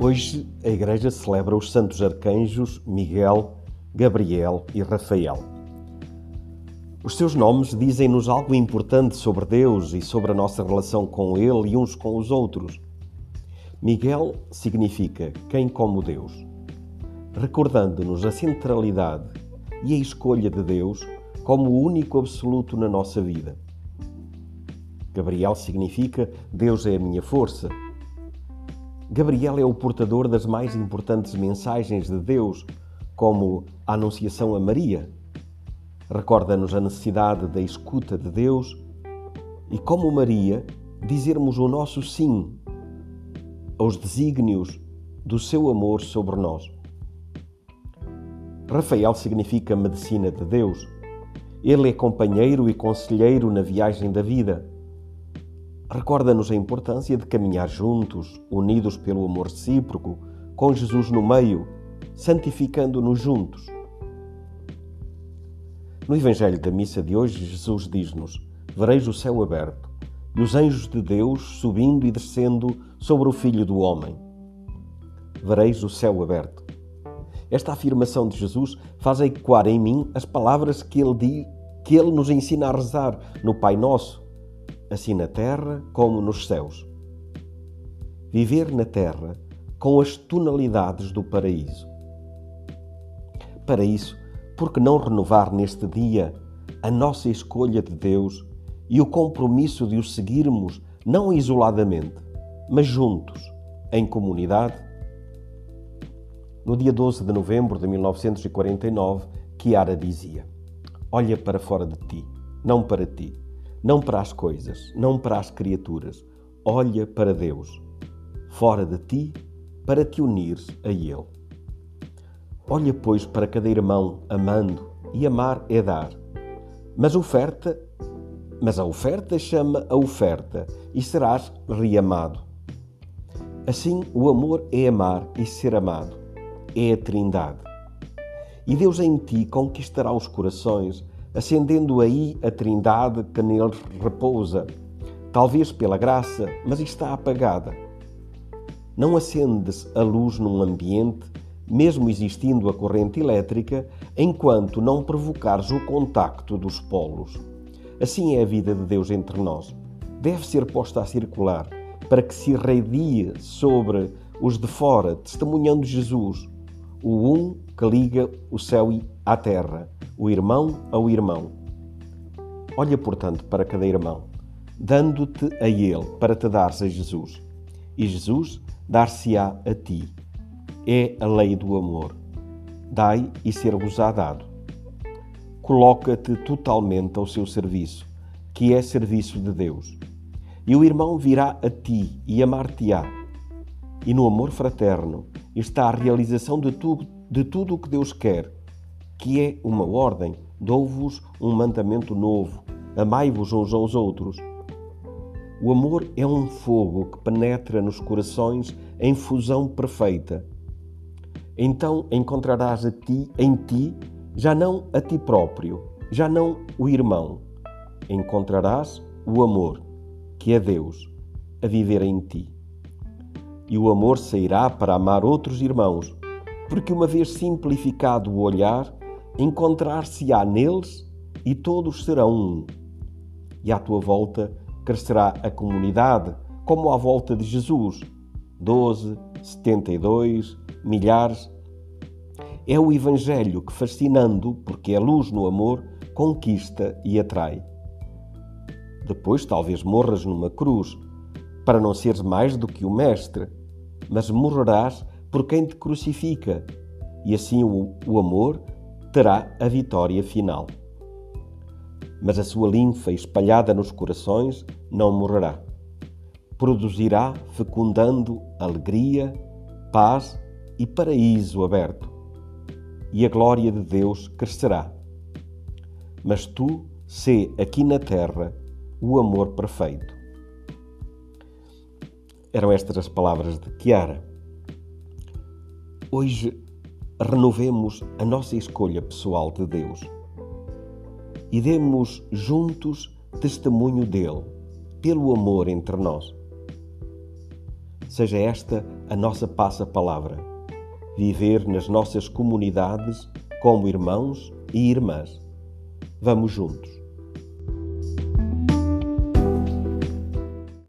Hoje a Igreja celebra os santos arcanjos Miguel, Gabriel e Rafael. Os seus nomes dizem-nos algo importante sobre Deus e sobre a nossa relação com Ele e uns com os outros. Miguel significa quem como Deus, recordando-nos a centralidade e a escolha de Deus como o único absoluto na nossa vida. Gabriel significa Deus é a minha força Gabriel é o portador das mais importantes mensagens de Deus, como a Anunciação a Maria. Recorda-nos a necessidade da escuta de Deus e, como Maria, dizermos o nosso sim aos desígnios do seu amor sobre nós. Rafael significa medicina de Deus. Ele é companheiro e conselheiro na viagem da vida recorda-nos a importância de caminhar juntos, unidos pelo amor recíproco, com Jesus no meio, santificando-nos juntos. No Evangelho da missa de hoje, Jesus diz-nos: Vereis o céu aberto e os anjos de Deus subindo e descendo sobre o Filho do Homem. Vereis o céu aberto. Esta afirmação de Jesus faz ecoar em mim as palavras que ele, diz, que ele nos ensina a rezar no Pai Nosso assim na terra como nos céus. Viver na terra com as tonalidades do paraíso. Para isso, por que não renovar neste dia a nossa escolha de Deus e o compromisso de o seguirmos não isoladamente, mas juntos, em comunidade? No dia 12 de novembro de 1949, Chiara dizia: Olha para fora de ti, não para ti não para as coisas, não para as criaturas. Olha para Deus, fora de ti, para te unires a Ele. Olha, pois, para cada irmão, amando, e amar é dar. Mas oferta, mas a oferta chama a oferta, e serás reamado. Assim, o amor é amar e ser amado, é a Trindade. E Deus em ti conquistará os corações acendendo aí a trindade que neles repousa, talvez pela graça, mas está apagada. Não acende-se a luz num ambiente, mesmo existindo a corrente elétrica, enquanto não provocares o contacto dos polos. Assim é a vida de Deus entre nós. Deve ser posta a circular para que se irradie sobre os de fora, testemunhando Jesus, o um que liga o céu à terra o irmão ao irmão. Olha, portanto, para cada irmão, dando-te a ele para te dares a Jesus. E Jesus dar-se-á a ti. É a lei do amor. Dai e ser-vos-á dado. Coloca-te totalmente ao seu serviço, que é serviço de Deus. E o irmão virá a ti e amar-te-á. E no amor fraterno está a realização de, de tudo o que Deus quer que é uma ordem, dou-vos um mandamento novo, amai-vos uns aos outros. O amor é um fogo que penetra nos corações em fusão perfeita. Então encontrarás a ti, em ti, já não a ti próprio, já não o irmão. Encontrarás o amor, que é Deus, a viver em ti. E o amor sairá para amar outros irmãos, porque uma vez simplificado o olhar, encontrar-se-á neles e todos serão um. E à tua volta crescerá a comunidade, como à volta de Jesus. Doze, setenta e dois, milhares. É o Evangelho que, fascinando, porque é luz no amor, conquista e atrai. Depois talvez morras numa cruz, para não seres mais do que o Mestre, mas morrerás por quem te crucifica, e assim o, o amor terá a vitória final. Mas a sua linfa espalhada nos corações não morrerá. Produzirá, fecundando alegria, paz e paraíso aberto. E a glória de Deus crescerá. Mas tu sê aqui na terra o amor perfeito. Eram estas as palavras de Chiara. Hoje renovemos a nossa escolha pessoal de Deus e demos juntos testemunho dele, pelo amor entre nós. seja esta a nossa passa-palavra. Viver nas nossas comunidades como irmãos e irmãs. Vamos juntos.